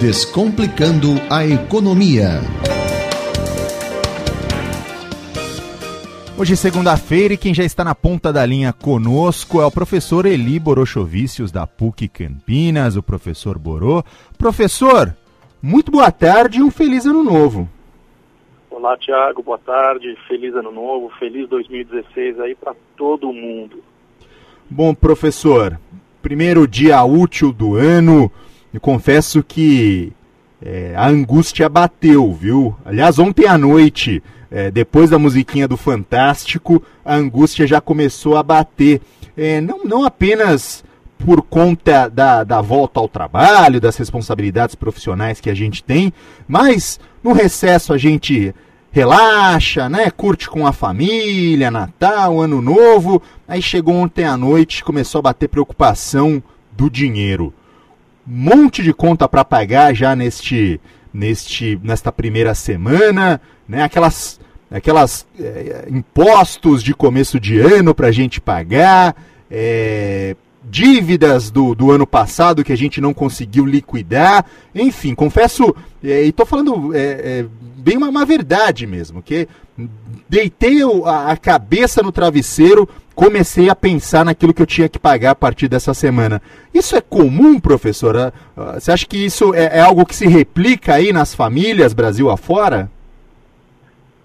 Descomplicando a Economia. Hoje, segunda-feira, e quem já está na ponta da linha conosco é o professor Eli Borochovicius, da PUC Campinas, o professor Borô. Professor, muito boa tarde e um feliz ano novo. Olá, Tiago, boa tarde, feliz ano novo, feliz 2016 aí para todo mundo. Bom, professor, primeiro dia útil do ano, eu confesso que é, a angústia bateu, viu? Aliás, ontem à noite, é, depois da musiquinha do Fantástico, a angústia já começou a bater. É, não, não apenas por conta da, da volta ao trabalho, das responsabilidades profissionais que a gente tem, mas no recesso a gente relaxa, né? Curte com a família, Natal, Ano Novo. Aí chegou ontem à noite, começou a bater preocupação do dinheiro monte de conta para pagar já neste, neste, nesta primeira semana, né? Aquelas, aquelas é, impostos de começo de ano para a gente pagar, é, dívidas do, do ano passado que a gente não conseguiu liquidar, enfim, confesso, é, e estou falando é, bem uma, uma, verdade mesmo, que deitei a, a cabeça no travesseiro comecei a pensar naquilo que eu tinha que pagar a partir dessa semana. Isso é comum, professora? Ah, você acha que isso é, é algo que se replica aí nas famílias Brasil afora?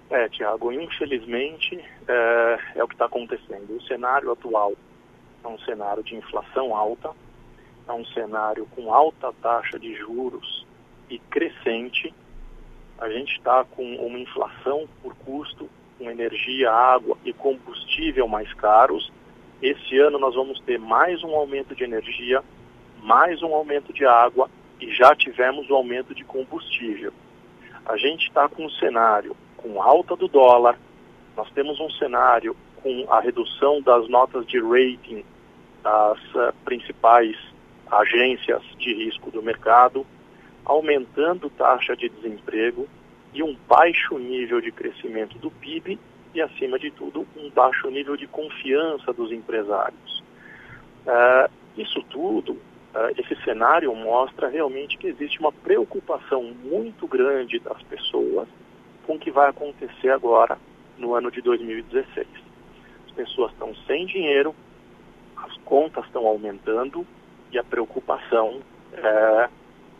É, Tiago, infelizmente é, é o que está acontecendo. O cenário atual é um cenário de inflação alta, é um cenário com alta taxa de juros e crescente. A gente está com uma inflação por custo com energia, água e combustível mais caros. Esse ano nós vamos ter mais um aumento de energia, mais um aumento de água e já tivemos o aumento de combustível. A gente está com um cenário com alta do dólar, nós temos um cenário com a redução das notas de rating das uh, principais agências de risco do mercado, aumentando taxa de desemprego, e um baixo nível de crescimento do PIB e, acima de tudo, um baixo nível de confiança dos empresários. Uh, isso tudo, uh, esse cenário mostra realmente que existe uma preocupação muito grande das pessoas com o que vai acontecer agora no ano de 2016. As pessoas estão sem dinheiro, as contas estão aumentando e a preocupação é,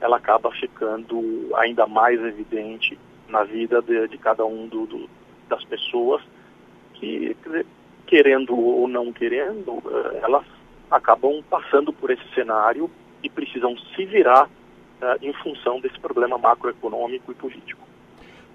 ela acaba ficando ainda mais evidente na vida de, de cada um do, do, das pessoas que, querendo ou não querendo, eh, elas acabam passando por esse cenário e precisam se virar uh, em função desse problema macroeconômico e político.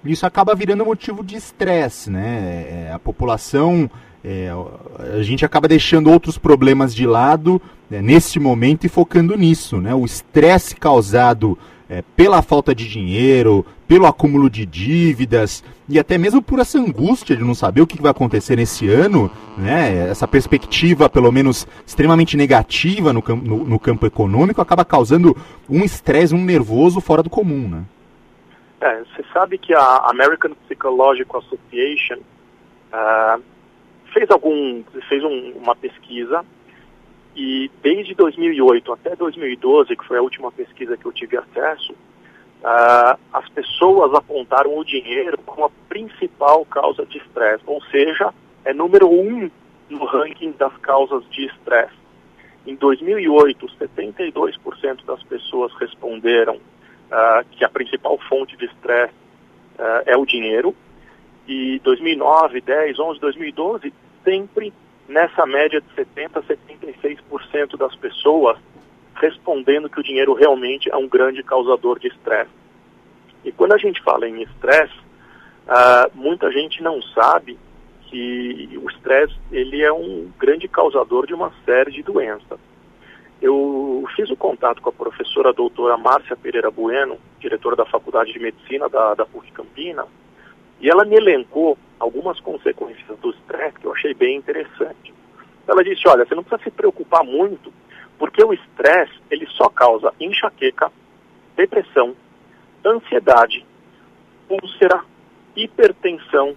Isso acaba virando motivo de estresse, né? É, a população, é, a gente acaba deixando outros problemas de lado né, nesse momento e focando nisso, né? O estresse causado é, pela falta de dinheiro, pelo acúmulo de dívidas e até mesmo por essa angústia de não saber o que vai acontecer nesse ano, né? Essa perspectiva, pelo menos extremamente negativa no, no, no campo econômico, acaba causando um estresse, um nervoso fora do comum, né? É, você sabe que a American Psychological Association uh, fez algum, fez um, uma pesquisa e desde 2008 até 2012, que foi a última pesquisa que eu tive acesso, uh, as pessoas apontaram o dinheiro como a principal causa de estresse, ou seja, é número um no ranking das causas de estresse. Em 2008, 72% das pessoas responderam uh, que a principal fonte de estresse uh, é o dinheiro. E 2009, 10, 11, 2012, sempre nessa média de 70% a 76% das pessoas respondendo que o dinheiro realmente é um grande causador de estresse. E quando a gente fala em estresse, uh, muita gente não sabe que o estresse ele é um grande causador de uma série de doenças. Eu fiz o contato com a professora doutora Márcia Pereira Bueno, diretora da Faculdade de Medicina da, da PUC Campinas, e ela me elencou algumas consequências do estresse que eu achei bem interessante. Ela disse, olha, você não precisa se preocupar muito, porque o estresse, ele só causa enxaqueca, depressão, ansiedade, úlcera, hipertensão,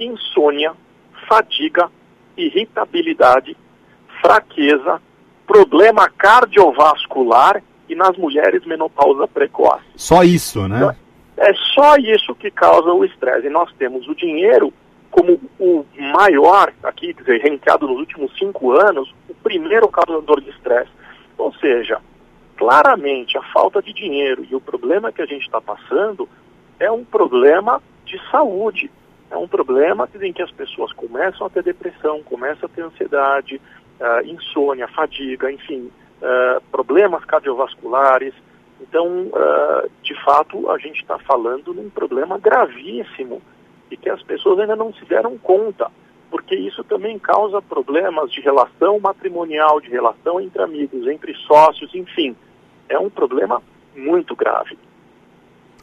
insônia, fadiga, irritabilidade, fraqueza, problema cardiovascular e nas mulheres menopausa precoce. Só isso, né? Então, é só isso que causa o estresse. E nós temos o dinheiro como o maior, aqui, quer dizer, ranqueado nos últimos cinco anos, o primeiro causador de estresse. Ou seja, claramente a falta de dinheiro e o problema que a gente está passando é um problema de saúde. É um problema em que as pessoas começam a ter depressão, começam a ter ansiedade, uh, insônia, fadiga, enfim, uh, problemas cardiovasculares. Então, uh, de fato, a gente está falando num problema gravíssimo e que as pessoas ainda não se deram conta, porque isso também causa problemas de relação matrimonial, de relação entre amigos, entre sócios, enfim. É um problema muito grave.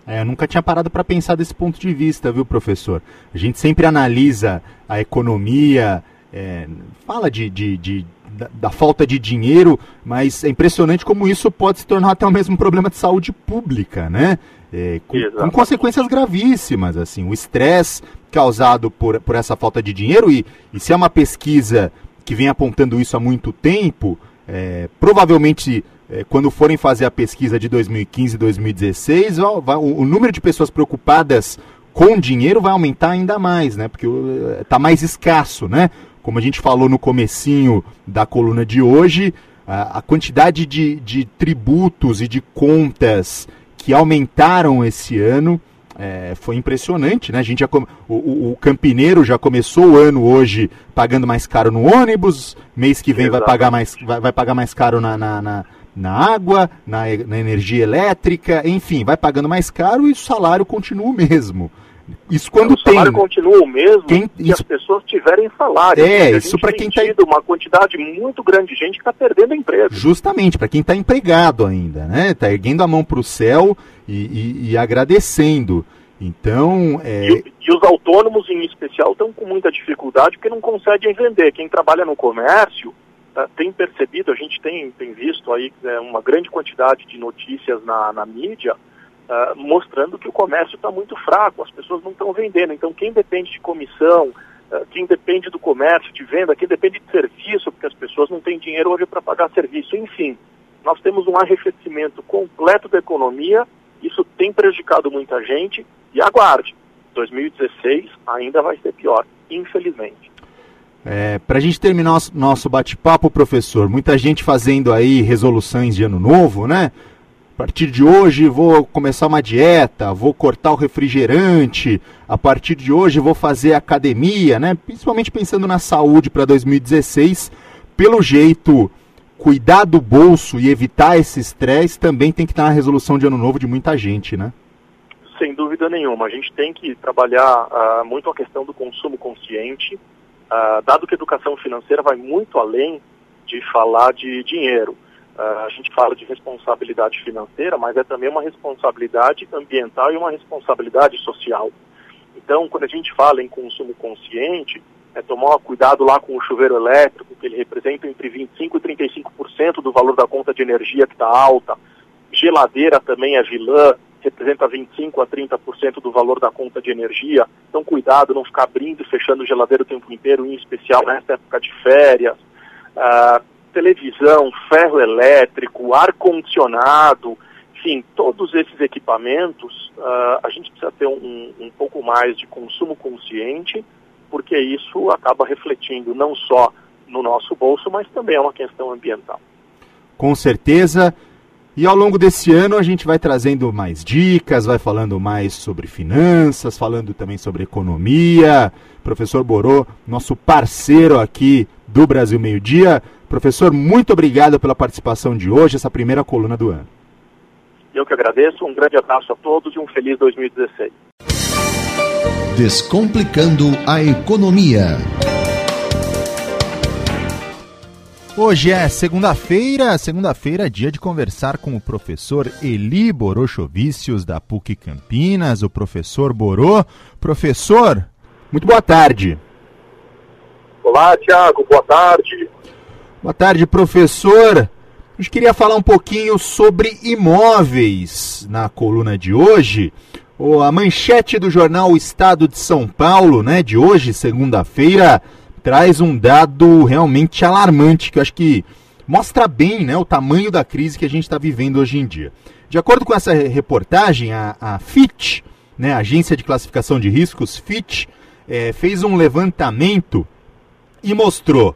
É, eu nunca tinha parado para pensar desse ponto de vista, viu, professor? A gente sempre analisa a economia, é, fala de, de, de da, da, falta de dinheiro, mas é impressionante como isso pode se tornar até o mesmo problema de saúde pública, né? É, com, com, consequências gravíssimas, assim, o estresse causado por, por essa falta de dinheiro e, e se é uma pesquisa que vem apontando isso há muito tempo, é, provavelmente é, quando forem fazer a pesquisa de 2015 e 2016, vai, vai, o, o, número de pessoas preocupadas com dinheiro vai aumentar ainda mais, né? Porque está mais escasso, né? Como a gente falou no comecinho da coluna de hoje, a, quantidade de, de tributos e de contas que aumentaram esse ano é, foi impressionante, né? A gente já o, o, o, campineiro já começou o ano hoje pagando mais caro no ônibus, mês que vem vai pagar mais, vai, vai pagar mais caro na, na, na na água, na, na energia elétrica, enfim, vai pagando mais caro e o salário continua o mesmo. Isso quando o tem. O salário continua o mesmo quem, se isso... as pessoas tiverem salário. É, isso para quem está. uma quantidade muito grande de gente que está perdendo emprego. Justamente, para quem está empregado ainda, né? Está erguendo a mão para o céu e, e, e, agradecendo. Então. É... E, e, os autônomos, em especial, estão com muita dificuldade porque não conseguem vender. Quem trabalha no comércio uh, tem percebido, a gente tem, tem visto aí é, uma grande quantidade de notícias na, na mídia uh, mostrando que o comércio está muito fraco, as pessoas não estão vendendo. Então, quem depende de comissão, uh, quem depende do comércio, de venda, quem depende de serviço, porque as pessoas não têm dinheiro hoje para pagar serviço, enfim, nós temos um arrefecimento completo da economia, isso tem prejudicado muita gente, e aguarde, 2016 ainda vai ser pior, infelizmente. É, Para a gente terminar nosso bate-papo, professor, muita gente fazendo aí resoluções de ano novo, né? A partir de hoje vou começar uma dieta, vou cortar o refrigerante, a partir de hoje vou fazer academia, né? Principalmente pensando na saúde para 2016. Pelo jeito, cuidar do bolso e evitar esse estresse também tem que estar na resolução de ano novo de muita gente, né? Sem dúvida nenhuma. A gente tem que trabalhar uh, muito a questão do consumo consciente, uh, dado que a educação financeira vai muito além de falar de dinheiro. Uh, a gente fala de responsabilidade financeira, mas é também uma responsabilidade ambiental e uma responsabilidade social. Então, quando a gente fala em consumo consciente, é tomar cuidado lá com o chuveiro elétrico, que ele representa entre 25% e 35% do valor da conta de energia que está alta. Geladeira também é vilã, representa 25% a 30% do valor da conta de energia. Então, cuidado, não ficar abrindo e fechando geladeira o tempo inteiro, em especial nessa época de férias. Uh, televisão, ferro elétrico, ar-condicionado, enfim, todos esses equipamentos, uh, a gente precisa ter um, um pouco mais de consumo consciente, porque isso acaba refletindo não só no nosso bolso, mas também é uma questão ambiental. Com certeza. E ao longo desse ano a gente vai trazendo mais dicas, vai falando mais sobre finanças, falando também sobre economia. Professor Borô, nosso parceiro aqui do Brasil Meio Dia. Professor, muito obrigado pela participação de hoje, essa primeira coluna do ano. Eu que agradeço, um grande abraço a todos e um feliz 2016. Descomplicando a economia. Hoje é segunda-feira, segunda-feira, dia de conversar com o professor Eli Borochovicius, da PUC Campinas, o professor Borô. Professor, muito boa tarde. Olá, Tiago, boa tarde. Boa tarde, professor. A gente queria falar um pouquinho sobre imóveis na coluna de hoje. A manchete do jornal Estado de São Paulo, né, de hoje, segunda-feira, traz um dado realmente alarmante que eu acho que mostra bem né, o tamanho da crise que a gente está vivendo hoje em dia. De acordo com essa reportagem, a, a Fitch, né, a agência de classificação de riscos, Fitch, é, fez um levantamento e mostrou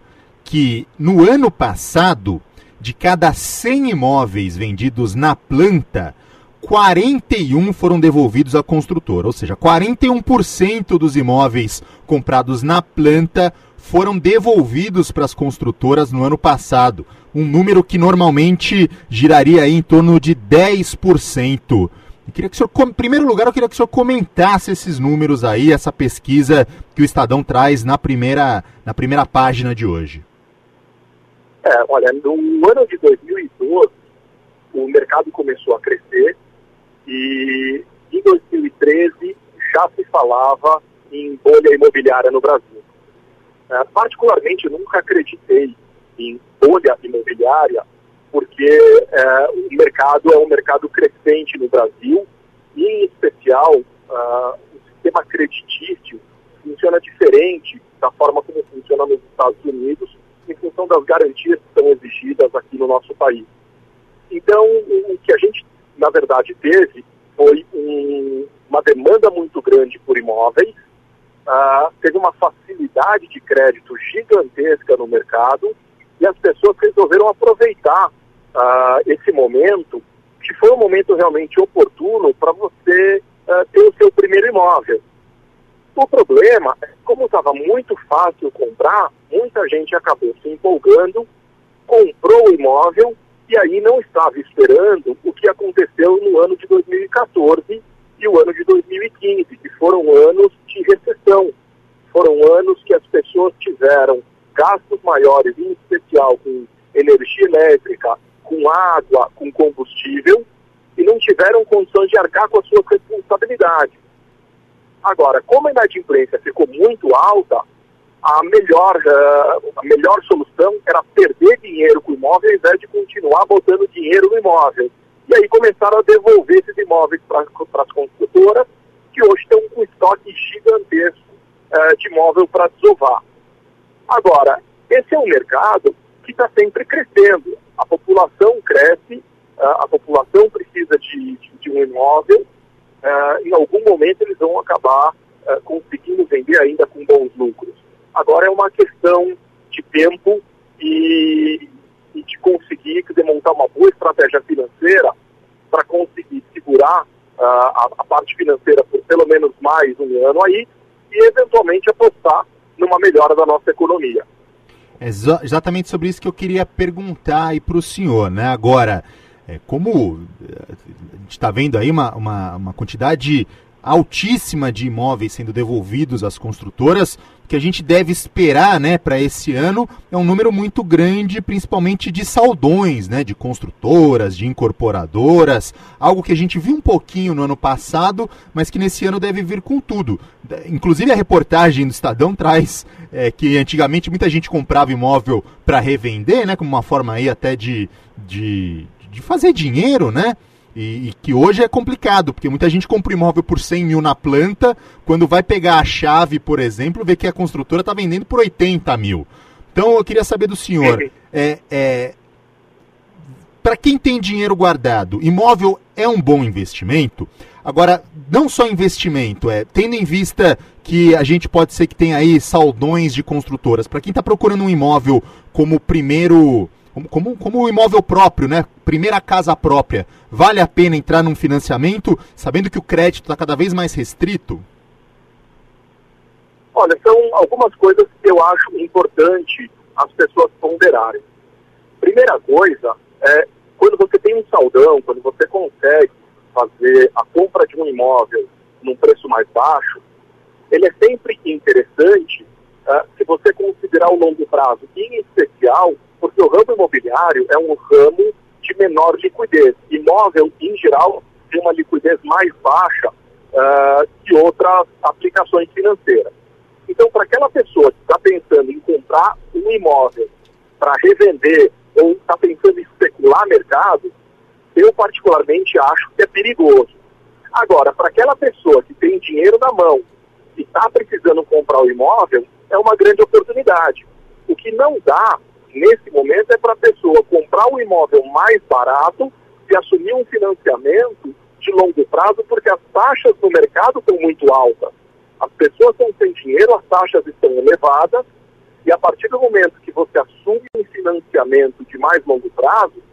que no ano passado, de cada 100 imóveis vendidos na planta, 41 foram devolvidos à construtora, ou seja, 41% dos imóveis comprados na planta foram devolvidos para as construtoras no ano passado, um número que normalmente giraria em torno de 10%. Eu queria que o senhor, em primeiro lugar, eu queria que o senhor comentasse esses números aí, essa pesquisa que o Estadão traz na primeira, na primeira página de hoje. É, olha, no ano de 2012, o mercado começou a crescer e em 2013 já se falava em bolha imobiliária no Brasil. É, particularmente, nunca acreditei em bolha imobiliária, porque é, o mercado é um mercado crescente no Brasil, e em especial uh, o sistema creditício funciona diferente da forma como funciona nos Estados Unidos, em função das garantias que são exigidas aqui no nosso país. Então, o que a gente, na verdade, teve foi um, uma demanda muito grande por imóveis, uh, teve uma facilidade de crédito gigantesca no mercado e as pessoas resolveram aproveitar uh, esse momento, que foi um momento realmente oportuno para você uh, ter o seu primeiro imóvel. O problema é que, como estava muito fácil comprar, muita gente acabou se empolgando, comprou o imóvel e aí não estava esperando o que aconteceu no ano de 2014 e o ano de 2015, que foram anos de recessão. Foram anos que as pessoas tiveram gastos maiores, em especial com energia elétrica, com água, com combustível, e não tiveram condições de arcar com as suas responsabilidades. Agora, como a inadimplência ficou muito alta, a melhor, uh, a melhor solução era perder dinheiro com o imóvel ao invés de continuar botando dinheiro no imóvel. E aí começaram a devolver esses imóveis para as construtoras, que hoje estão com estoque gigantesco uh, de imóvel para desovar. Agora, esse é um mercado que está sempre crescendo. A população cresce, uh, a população precisa de, de, de um imóvel, em algum momento eles vão acabar conseguindo vender ainda com bons lucros. Agora é uma questão de tempo e, e de conseguir demontar uma boa estratégia financeira para conseguir segurar uh, a, a, parte financeira por pelo menos mais um ano aí e eventualmente apostar numa melhora da nossa economia. É exatamente sobre isso que eu queria perguntar aí para o senhor, né? Agora, é, como eh, a gente está vendo aí uma, uma, uma quantidade altíssima de imóveis sendo devolvidos às construtoras. O que a gente deve esperar né, para esse ano é um número muito grande, principalmente de saldões, né, de construtoras, de incorporadoras, algo que a gente viu um pouquinho no ano passado, mas que nesse ano deve vir com tudo. Inclusive a reportagem do Estadão traz é, que antigamente muita gente comprava imóvel para revender, né, como uma forma aí até de, de, de fazer dinheiro, né? E, e, que hoje é complicado, porque muita gente compra imóvel por 100 mil na planta, quando vai pegar a chave, por exemplo, vê que a construtora está vendendo por 80 mil. Então eu queria saber do senhor, é, é para quem tem dinheiro guardado, imóvel é um bom investimento? Agora, não só investimento, é tendo em vista que a gente pode ser que tenha aí saldões de construtoras, para quem está procurando um imóvel como primeiro como, como, como um imóvel próprio, né? Primeira casa própria, vale a pena entrar num financiamento sabendo que o crédito está cada vez mais restrito? Olha, são algumas coisas que eu acho importante as pessoas ponderarem. Primeira coisa é quando você tem um saldão, quando você consegue fazer a compra de um imóvel num preço mais baixo, ele é sempre interessante uh, se você considerar o longo prazo, em especial porque o ramo imobiliário é um ramo de menor liquidez. Imóvel, em geral, tem uma liquidez mais baixa uh, que outras aplicações financeiras. Então, para aquela pessoa que está pensando em comprar um imóvel para revender ou está pensando em especular mercado, eu particularmente acho que é perigoso. Agora, para aquela pessoa que tem dinheiro na mão e está precisando comprar o imóvel, é uma grande oportunidade. O que não dá nesse momento é para a pessoa comprar um imóvel mais barato e assumir um financiamento de longo prazo, porque as taxas no mercado estão muito altas. As pessoas estão sem dinheiro, as taxas estão elevadas, e a partir do momento que você assume um financiamento de mais longo prazo,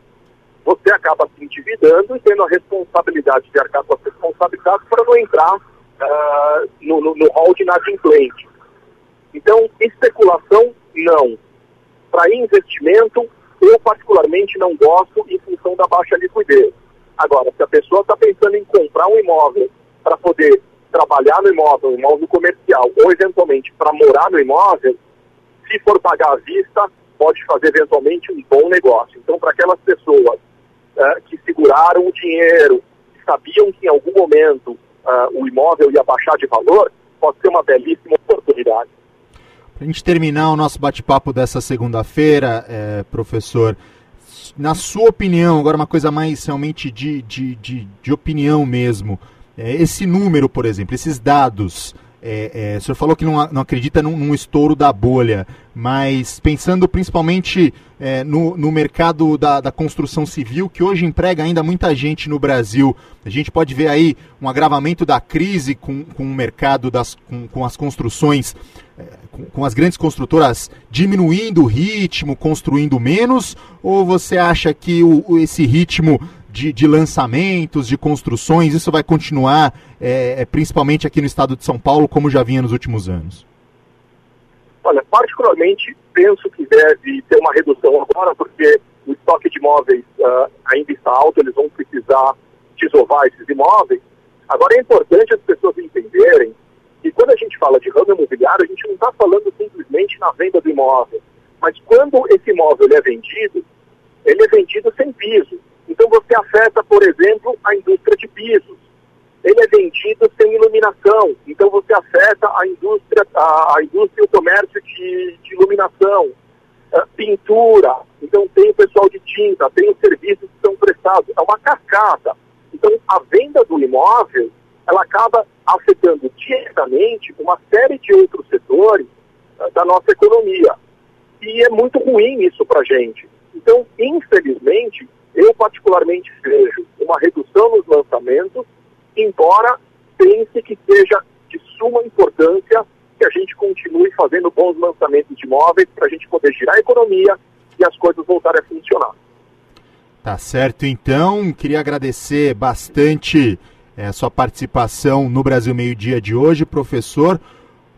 você acaba se endividando e tendo a responsabilidade de arcar com as responsabilidades para não entrar uh, no, no, no hall de inadimplente. Então, especulação, não. Para investimento, eu particularmente não gosto em função da baixa liquidez. Agora, se a pessoa está pensando em comprar um imóvel para poder trabalhar no imóvel, um imóvel comercial, ou eventualmente para morar no imóvel, se for pagar à vista, pode fazer eventualmente um bom negócio. Então, para aquelas pessoas uh, que seguraram o dinheiro, que sabiam que em algum momento uh, o imóvel ia baixar de valor, pode ser uma belíssima oportunidade. Para a gente terminar o nosso bate-papo dessa segunda-feira, é, professor, na sua opinião, agora uma coisa mais realmente de, de, de, de opinião mesmo, é, esse número, por exemplo, esses dados, é, é, o senhor falou que não, não acredita num, num, estouro da bolha, mas pensando principalmente é, no, no, mercado da, da, construção civil, que hoje emprega ainda muita gente no Brasil, a gente pode ver aí um agravamento da crise com, com o mercado, das, com, com as construções, com, com as grandes construtoras diminuindo o ritmo, construindo menos, ou você acha que o, esse ritmo de, de, lançamentos, de construções, isso vai continuar, é, é, principalmente aqui no estado de São Paulo, como já vinha nos últimos anos? Olha, particularmente penso que deve ter uma redução agora, porque o estoque de imóveis uh, ainda está alto, eles vão precisar desovar esses imóveis. Agora é importante as pessoas entenderem que quando a gente fala de ramo imobiliário, a gente não está falando simplesmente na venda do imóvel, mas quando esse imóvel é vendido, ele é vendido sem piso. Então você afeta, por exemplo, a indústria de pisos. Ele é vendido sem iluminação, então você afeta a indústria, a, a indústria e o comércio de, de iluminação. Uh, pintura, então tem o pessoal de tinta, tem os serviços que são prestados, é uma cascata. Então a venda do imóvel, ela acaba afetando diretamente uma série de outros setores uh, da nossa economia. E é muito ruim isso para a gente. Então, infelizmente, eu particularmente vejo uma redução nos lançamentos, embora pense que seja de suma importância que a gente continue fazendo bons lançamentos de imóveis para a gente poder girar a economia e as coisas voltarem a funcionar. Tá certo, então. Queria agradecer bastante é, a sua participação no Brasil Meio Dia de hoje, professor.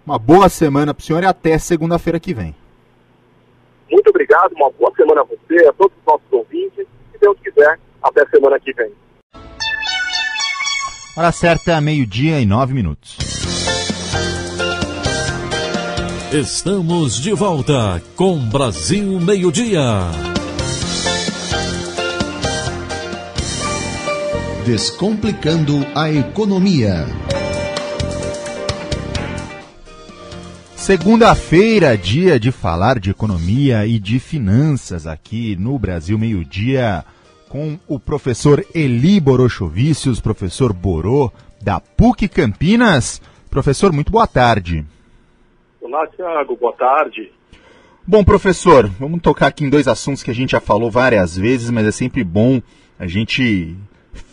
Uma boa semana para o senhor e até segunda-feira que vem. Muito obrigado, uma boa semana a você, a todos os nossos ouvintes se Deus quiser, até semana que vem. Hora certa é meio-dia e nove minutos. Estamos de volta com Brasil Meio-Dia. Descomplicando a economia. Segunda-feira, dia de falar de economia e de finanças aqui no Brasil Meio-Dia, com o professor Eli Borochovicius, professor Borô, da PUC Campinas. Professor, muito boa tarde. Olá, Tiago, boa tarde. Bom, professor, vamos tocar aqui em dois assuntos que a gente já falou várias vezes, mas é sempre bom a gente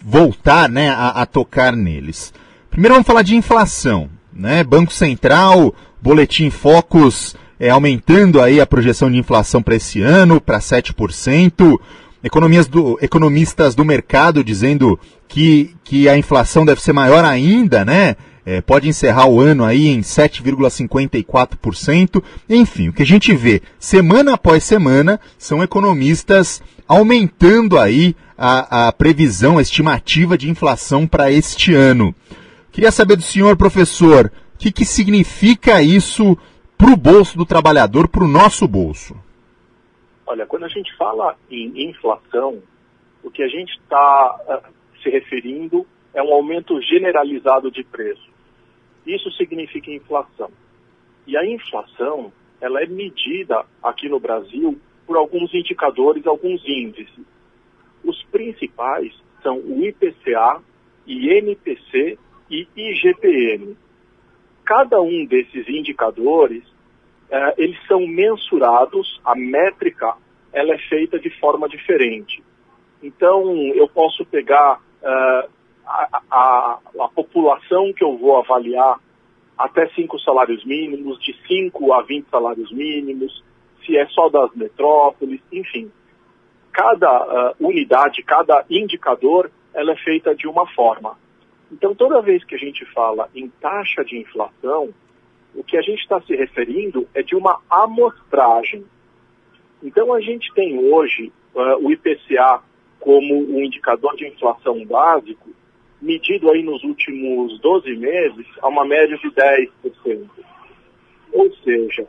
voltar né, a, a tocar neles. Primeiro vamos falar de inflação. Né? Banco Central Boletim Focus é, aumentando aí a projeção de inflação para esse ano para 7%. Economias do, economistas do mercado dizendo que, que a inflação deve ser maior ainda, né? É, pode encerrar o ano aí em 7,54%. Enfim, o que a gente vê semana após semana são economistas aumentando aí a, a previsão, a estimativa de inflação para este ano. Queria saber do senhor, professor, que, que significa isso para o bolso do trabalhador, para o nosso bolso? Olha, quando a gente fala em inflação, o que a gente está eh, se referindo é um aumento generalizado de preço. Isso significa inflação. E a inflação, ela é medida aqui no Brasil por alguns indicadores, alguns índices. Os principais são o IPCA, INPC e IGPM cada um desses indicadores, eh, eles são mensurados, a métrica ela é feita de forma diferente. Então, eu posso pegar uh, a, a, a, população que eu vou avaliar até cinco salários mínimos, de 5 a 20 salários mínimos, se é só das metrópoles, enfim. Cada uh, unidade, cada indicador, ela é feita de uma forma. Então, toda vez que a gente fala em taxa de inflação, o que a gente está se referindo é de uma amostragem. Então, a gente tem hoje uh, o IPCA como um indicador de inflação básico, medido aí nos últimos 12 meses a uma média de 10%. Ou seja,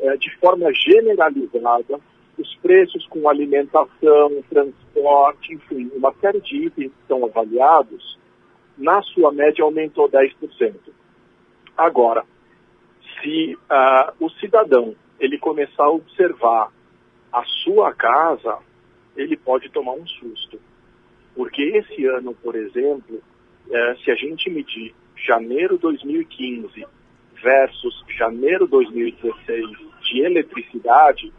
é, de forma generalizada, os preços com alimentação, transporte, enfim, uma série de itens que são avaliados, na sua média aumentou 10%. Agora, se uh, o cidadão ele começar a observar a sua casa, ele pode tomar um susto. Porque esse ano, por exemplo, eh, se a gente medir janeiro 2015 versus janeiro 2016 de eletricidade,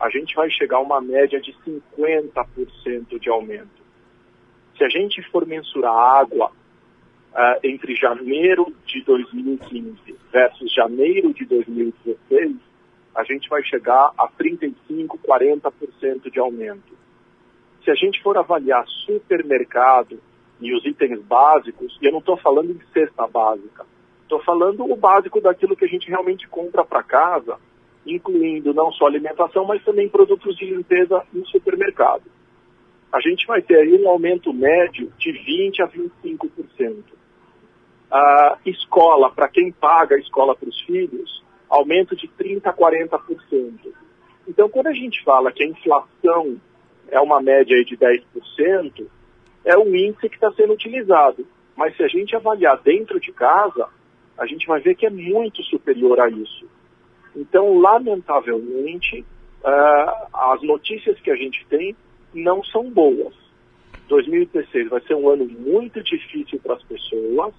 a gente vai chegar a uma média de 50% de aumento. Se a gente for mensurar água uh, entre janeiro de 2015 versus janeiro de 2016, a gente vai chegar a 35, 40% de aumento. Se a gente for avaliar supermercado e os itens básicos, e eu não estou falando de cesta básica, estou falando o básico daquilo que a gente realmente compra para casa, incluindo não só alimentação, mas também produtos de limpeza no supermercado. A gente vai ter aí um aumento médio de 20% a 25% a escola, para quem paga a escola para os filhos, aumento de 30% a 40%. Então, quando a gente fala que a inflação é uma média de 10%, é um índice que está sendo utilizado. Mas se a gente avaliar dentro de casa, a gente vai ver que é muito superior a isso. Então, lamentavelmente, uh, as notícias que a gente tem não são boas. 2016 vai ser um ano muito difícil para as pessoas,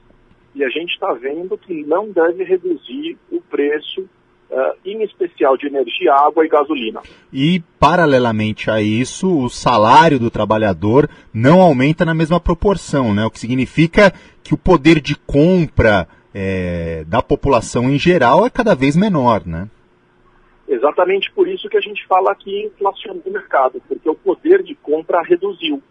e a gente está vendo que não deve reduzir o preço, uh, em especial de energia, água e gasolina. E, paralelamente a isso, o salário do trabalhador não aumenta na mesma proporção, né? o que significa que o poder de compra é, da população em geral é cada vez menor. Né? Exatamente por isso que a gente fala que inflacionou o mercado, porque o poder de compra reduziu.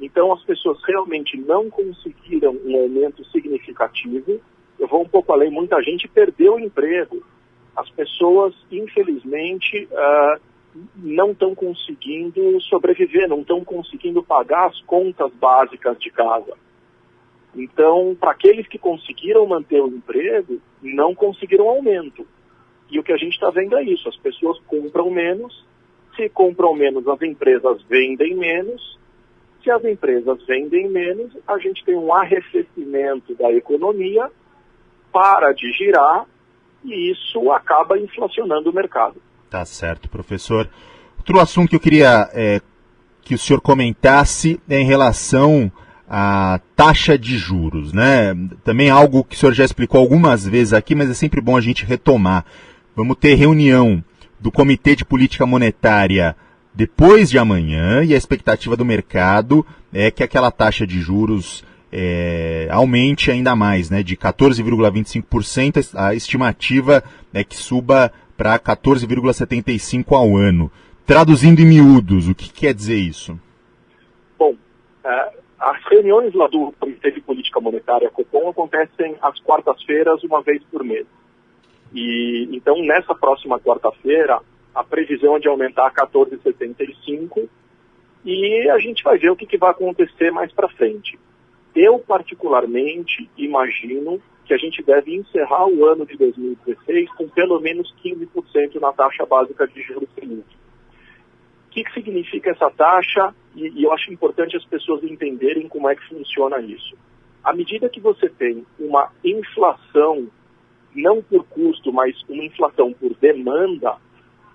Então, as pessoas realmente não conseguiram um aumento significativo. Eu vou um pouco além, muita gente perdeu o emprego. As pessoas, infelizmente, uh, não estão conseguindo sobreviver, não estão conseguindo pagar as contas básicas de casa. Então, para aqueles que conseguiram manter o emprego, não conseguiram aumento. E o que a gente está vendo é isso: as pessoas compram menos, se compram menos, as empresas vendem menos, se as empresas vendem menos, a gente tem um arrefecimento da economia, para de girar e isso acaba inflacionando o mercado. Tá certo, professor. Outro assunto que eu queria é, que o senhor comentasse é em relação à taxa de juros, né? Também algo que o senhor já explicou algumas vezes aqui, mas é sempre bom a gente retomar. Vamos ter reunião do Comitê de Política Monetária depois de amanhã e a expectativa do mercado é que aquela taxa de juros é, aumente ainda mais, né, de 14,25%, a estimativa é que suba para 14,75% ao ano. Traduzindo em miúdos, o que quer dizer isso? Bom, é, as reuniões lá do Comitê de Política Monetária, COPOM, acontecem às quartas-feiras, uma vez por mês. E então, nessa próxima quarta-feira, a previsão é de aumentar a 14,75 e a gente vai ver o que, que vai acontecer mais para frente. Eu, particularmente, imagino que a gente deve encerrar o ano de 2016 com pelo menos 15% na taxa básica de juros Selic. O que, que significa essa taxa? E, e eu acho importante as pessoas entenderem como é que funciona isso. À medida que você tem uma inflação, não por custo, mas uma inflação por demanda,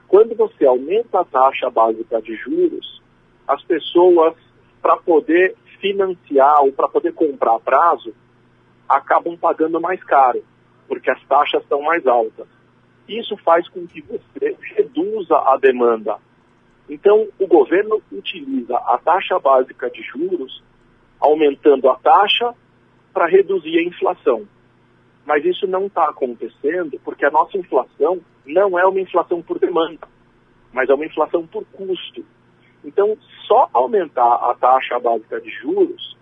quando você aumenta a taxa básica de juros, as pessoas, para poder financiar ou para poder comprar a prazo, acabam pagando mais caro, porque as taxas estão mais altas. Isso faz com que você reduza a demanda. Então, o governo utiliza a taxa básica de juros, aumentando a taxa para reduzir a inflação. Mas isso não está acontecendo porque a nossa inflação não é uma inflação por demanda, mas é uma inflação por custo. Então, só aumentar a taxa básica de juros,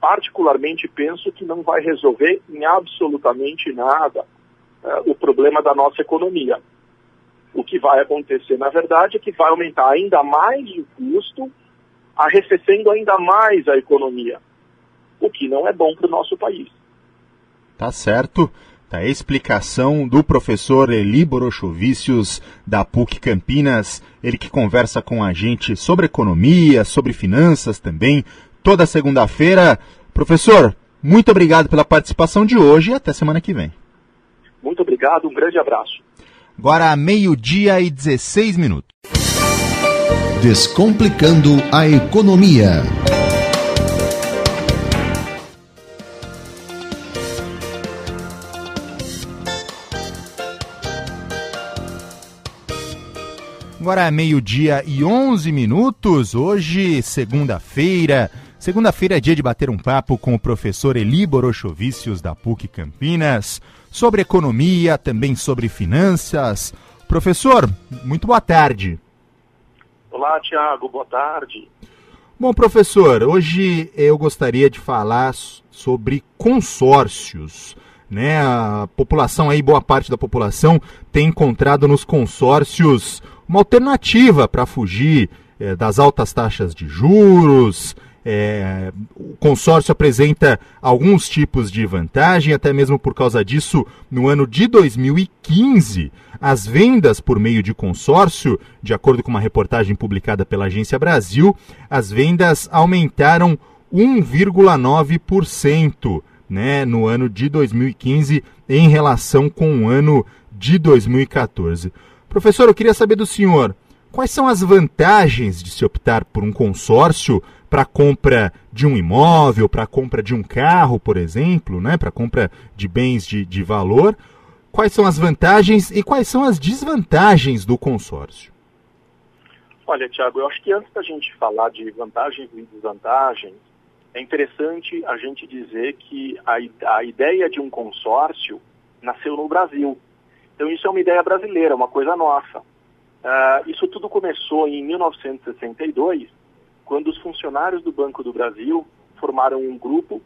particularmente penso que não vai resolver em absolutamente nada uh, o problema da nossa economia. O que vai acontecer, na verdade, é que vai aumentar ainda mais o custo, arrefecendo ainda mais a economia, o que não é bom para o nosso país. Tá certo. Tá a explicação do professor Eli Borochovicius, da PUC Campinas, ele que conversa com a gente sobre economia, sobre finanças também, toda segunda-feira. Professor, muito obrigado pela participação de hoje e até semana que vem. Muito obrigado, um grande abraço. Agora, meio-dia e 16 minutos. Descomplicando a economia. Agora meio-dia e 11 minutos, hoje, segunda-feira. Segunda-feira é dia de bater um papo com o professor Eli Borochovicius, da PUC Campinas, sobre economia, também sobre finanças. Professor, muito boa tarde. Olá, Tiago, boa tarde. Bom, professor, hoje eu gostaria de falar sobre consórcios. Né, a população aí, boa parte da população, tem encontrado nos consórcios uma alternativa para fugir é, das altas taxas de juros. É, o consórcio apresenta alguns tipos de vantagem, até mesmo por causa disso, no ano de 2015, as vendas por meio de consórcio, de acordo com uma reportagem publicada pela Agência Brasil, as vendas aumentaram 1,9% né, no ano de 2015 em relação com o ano de 2014. Professor, eu queria saber do senhor quais são as vantagens de se optar por um consórcio para compra de um imóvel, para compra de um carro, por exemplo, né, para compra de bens de, de valor. Quais são as vantagens e quais são as desvantagens do consórcio? Olha, Tiago, eu acho que antes da gente falar de vantagens e desvantagens, é interessante a gente dizer que a, a ideia de um consórcio nasceu no Brasil. Então isso é uma ideia brasileira, uma coisa nossa. Uh, isso tudo começou em 1962, quando os funcionários do Banco do Brasil formaram um grupo.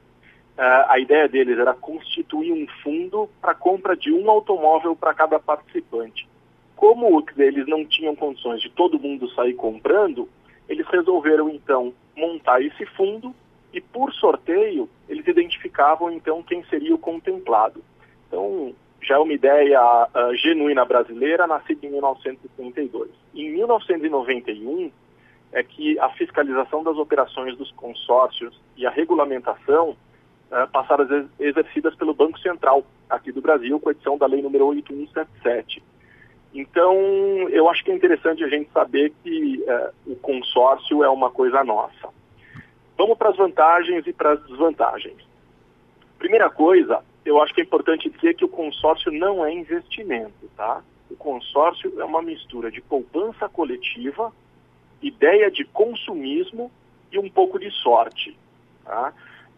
Uh, a ideia deles era constituir um fundo para compra de um automóvel para cada participante. Como eles não tinham condições de todo mundo sair comprando, eles resolveram então montar esse fundo e por sorteio eles identificavam então quem seria o contemplado. Então já é uma ideia uh, genuína brasileira, nascida em 1932. Em 1991 é que a fiscalização das operações dos consórcios e a regulamentação uh, passaram a ser exercidas pelo Banco Central aqui do Brasil, com a edição da Lei número 8177. Então, eu acho que é interessante a gente saber que uh, o consórcio é uma coisa nossa. Vamos para as vantagens e para as desvantagens. Primeira coisa, eu acho que é importante dizer que o consórcio não é investimento, tá? O consórcio é uma mistura de poupança coletiva, ideia de consumismo e um pouco de sorte. Tá?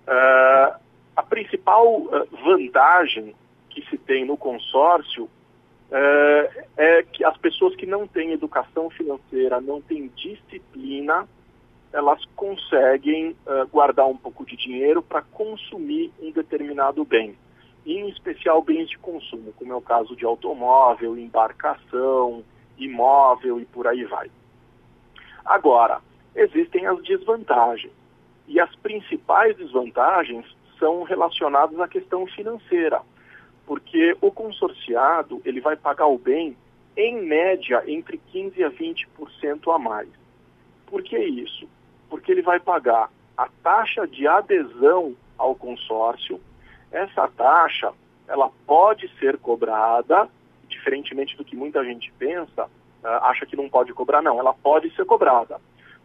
Uh, a principal uh, vantagem que se tem no consórcio uh, é que as pessoas que não têm educação financeira, não têm disciplina, elas conseguem guardar um pouco de dinheiro para consumir um determinado bem em especial bens de consumo, como é o caso de automóvel, embarcação, imóvel e por aí vai. Agora, existem as desvantagens. E as principais desvantagens são relacionadas à questão financeira, porque o consorciado ele vai pagar o bem em média entre 15 a 20% a mais. Por que isso? Porque ele vai pagar a taxa de adesão ao consórcio, essa taxa, ela pode ser cobrada, diferentemente do que muita gente pensa, acha que não pode cobrar, não, ela pode ser cobrada.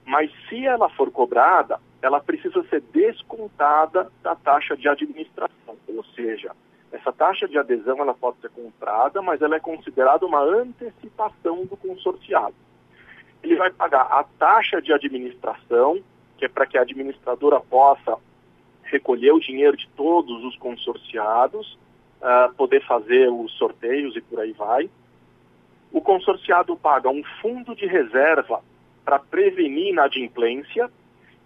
Mas se ela for cobrada, ela precisa ser descontada da taxa de administração. Ou seja, essa taxa de adesão ela pode ser comprada, mas ela é considerada uma antecipação do consorciado. ele vai pagar a taxa de administração, que é para que a administradora possa recolher o dinheiro de todos os consorciados, uh, poder fazer os sorteios e por aí vai. O consorciado paga um fundo de reserva para prevenir inadimplência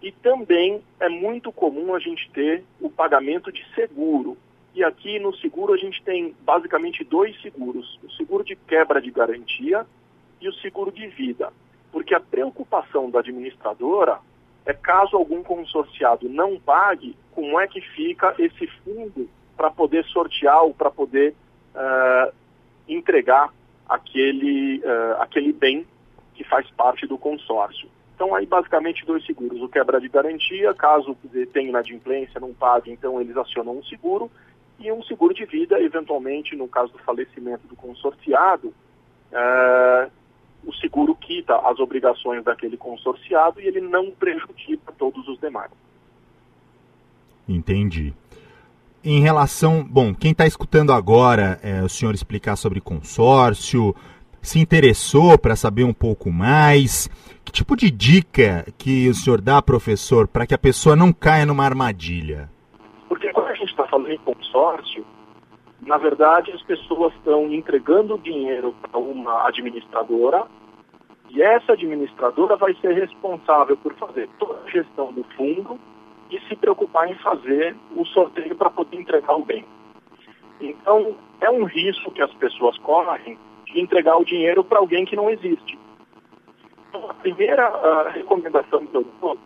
e também é muito comum a gente ter o pagamento de seguro. E aqui no seguro a gente tem basicamente dois seguros: o seguro de quebra de garantia e o seguro de vida. Porque a preocupação da administradora é caso algum consorciado não pague, como é que fica esse fundo para poder sortear ou para poder uh, entregar aquele, uh, aquele bem que faz parte do consórcio. Então, aí, basicamente, dois seguros. O quebra de garantia, caso tenha inadimplência, não pague, então eles acionam um seguro. E um seguro de vida, eventualmente, no caso do falecimento do consorciado, é, o seguro quita as obrigações daquele consorciado e ele não prejudica todos os demais. Entendi. Em relação. Bom, quem está escutando agora é, o senhor explicar sobre consórcio, se interessou para saber um pouco mais. Que tipo de dica que o senhor dá, professor, para que a pessoa não caia numa armadilha? Porque quando a gente está falando em consórcio, na verdade as pessoas estão entregando dinheiro para uma administradora e essa administradora vai ser responsável por fazer toda a gestão do fundo e se preocupar em fazer o sorteio para poder entregar o bem. Então, é um risco que as pessoas correm de entregar o dinheiro para alguém que não existe. Então, a primeira uh, recomendação que eu dou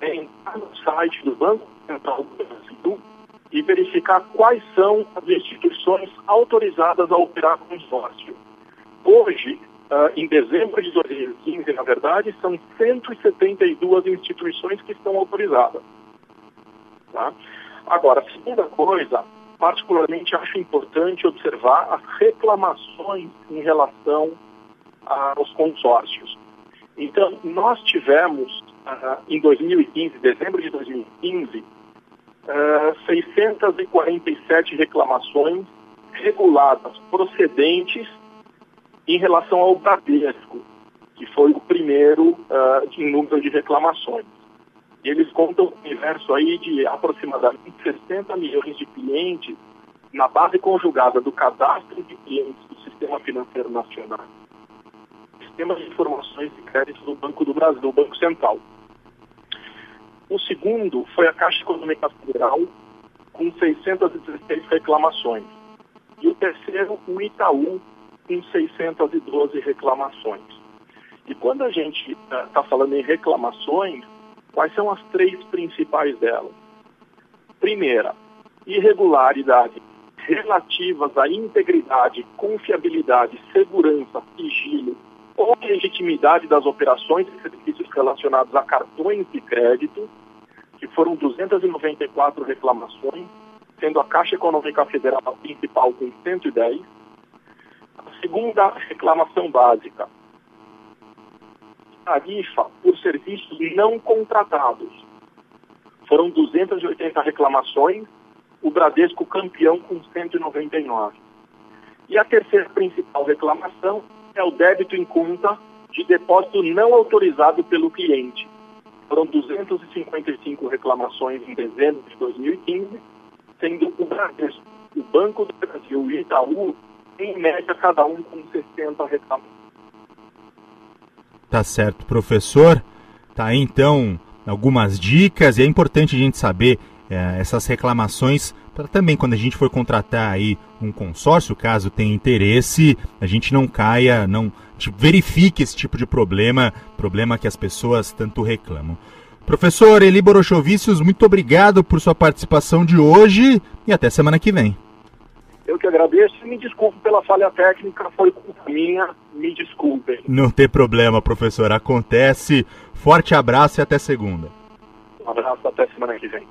é entrar no site do Banco Central do Brasil e verificar quais são as instituições autorizadas a operar consórcio. Hoje, uh, em dezembro de 2015, na verdade, são 172 instituições que estão autorizadas. Tá? Agora, a segunda coisa particularmente acho importante observar as reclamações em relação aos consórcios. Então, nós tivemos, uh, em 2015, dezembro de 2015, uh, 647 reclamações reguladas procedentes em relação ao Bradesco, que foi o primeiro uh, em número de reclamações. E eles contam um universo aí de aproximadamente 60 milhões de clientes na base conjugada do cadastro de clientes do Sistema Financeiro Nacional, Sistema de Informações de Crédito do Banco do Brasil, do Banco Central. O segundo foi a Caixa Econômica Federal, com 616 reclamações. E o terceiro, o Itaú, com 612 reclamações. E quando a gente está uh, falando em reclamações, Quais são as três principais delas? Primeira, irregularidades relativas à integridade, confiabilidade, segurança, sigilo ou legitimidade das operações e serviços relacionados a cartões de crédito, que foram 294 reclamações, sendo a Caixa Econômica Federal a principal com 110. A segunda reclamação básica, tarifa por serviços não contratados. Foram 280 reclamações, o Bradesco campeão com 199. E a terceira principal reclamação é o débito em conta de depósito não autorizado pelo cliente. Foram 255 reclamações em dezembro de 2015, sendo o Bradesco, o Banco do Brasil e Itaú, em média, cada um com 60 reclamações. Tá certo, professor. Tá aí então algumas dicas e é importante a gente saber é, essas reclamações para também quando a gente for contratar aí um consórcio, caso tenha interesse, a gente não caia, não tipo, verifique esse tipo de problema, problema que as pessoas tanto reclamam. Professor Eli Borochovicius, muito obrigado por sua participação de hoje e até semana que vem. Eu que agradeço e me desculpo pela falha técnica, foi culpa minha, me desculpem. Não tem problema, professor, acontece. Forte abraço e até segunda. Um abraço, até semana que vem.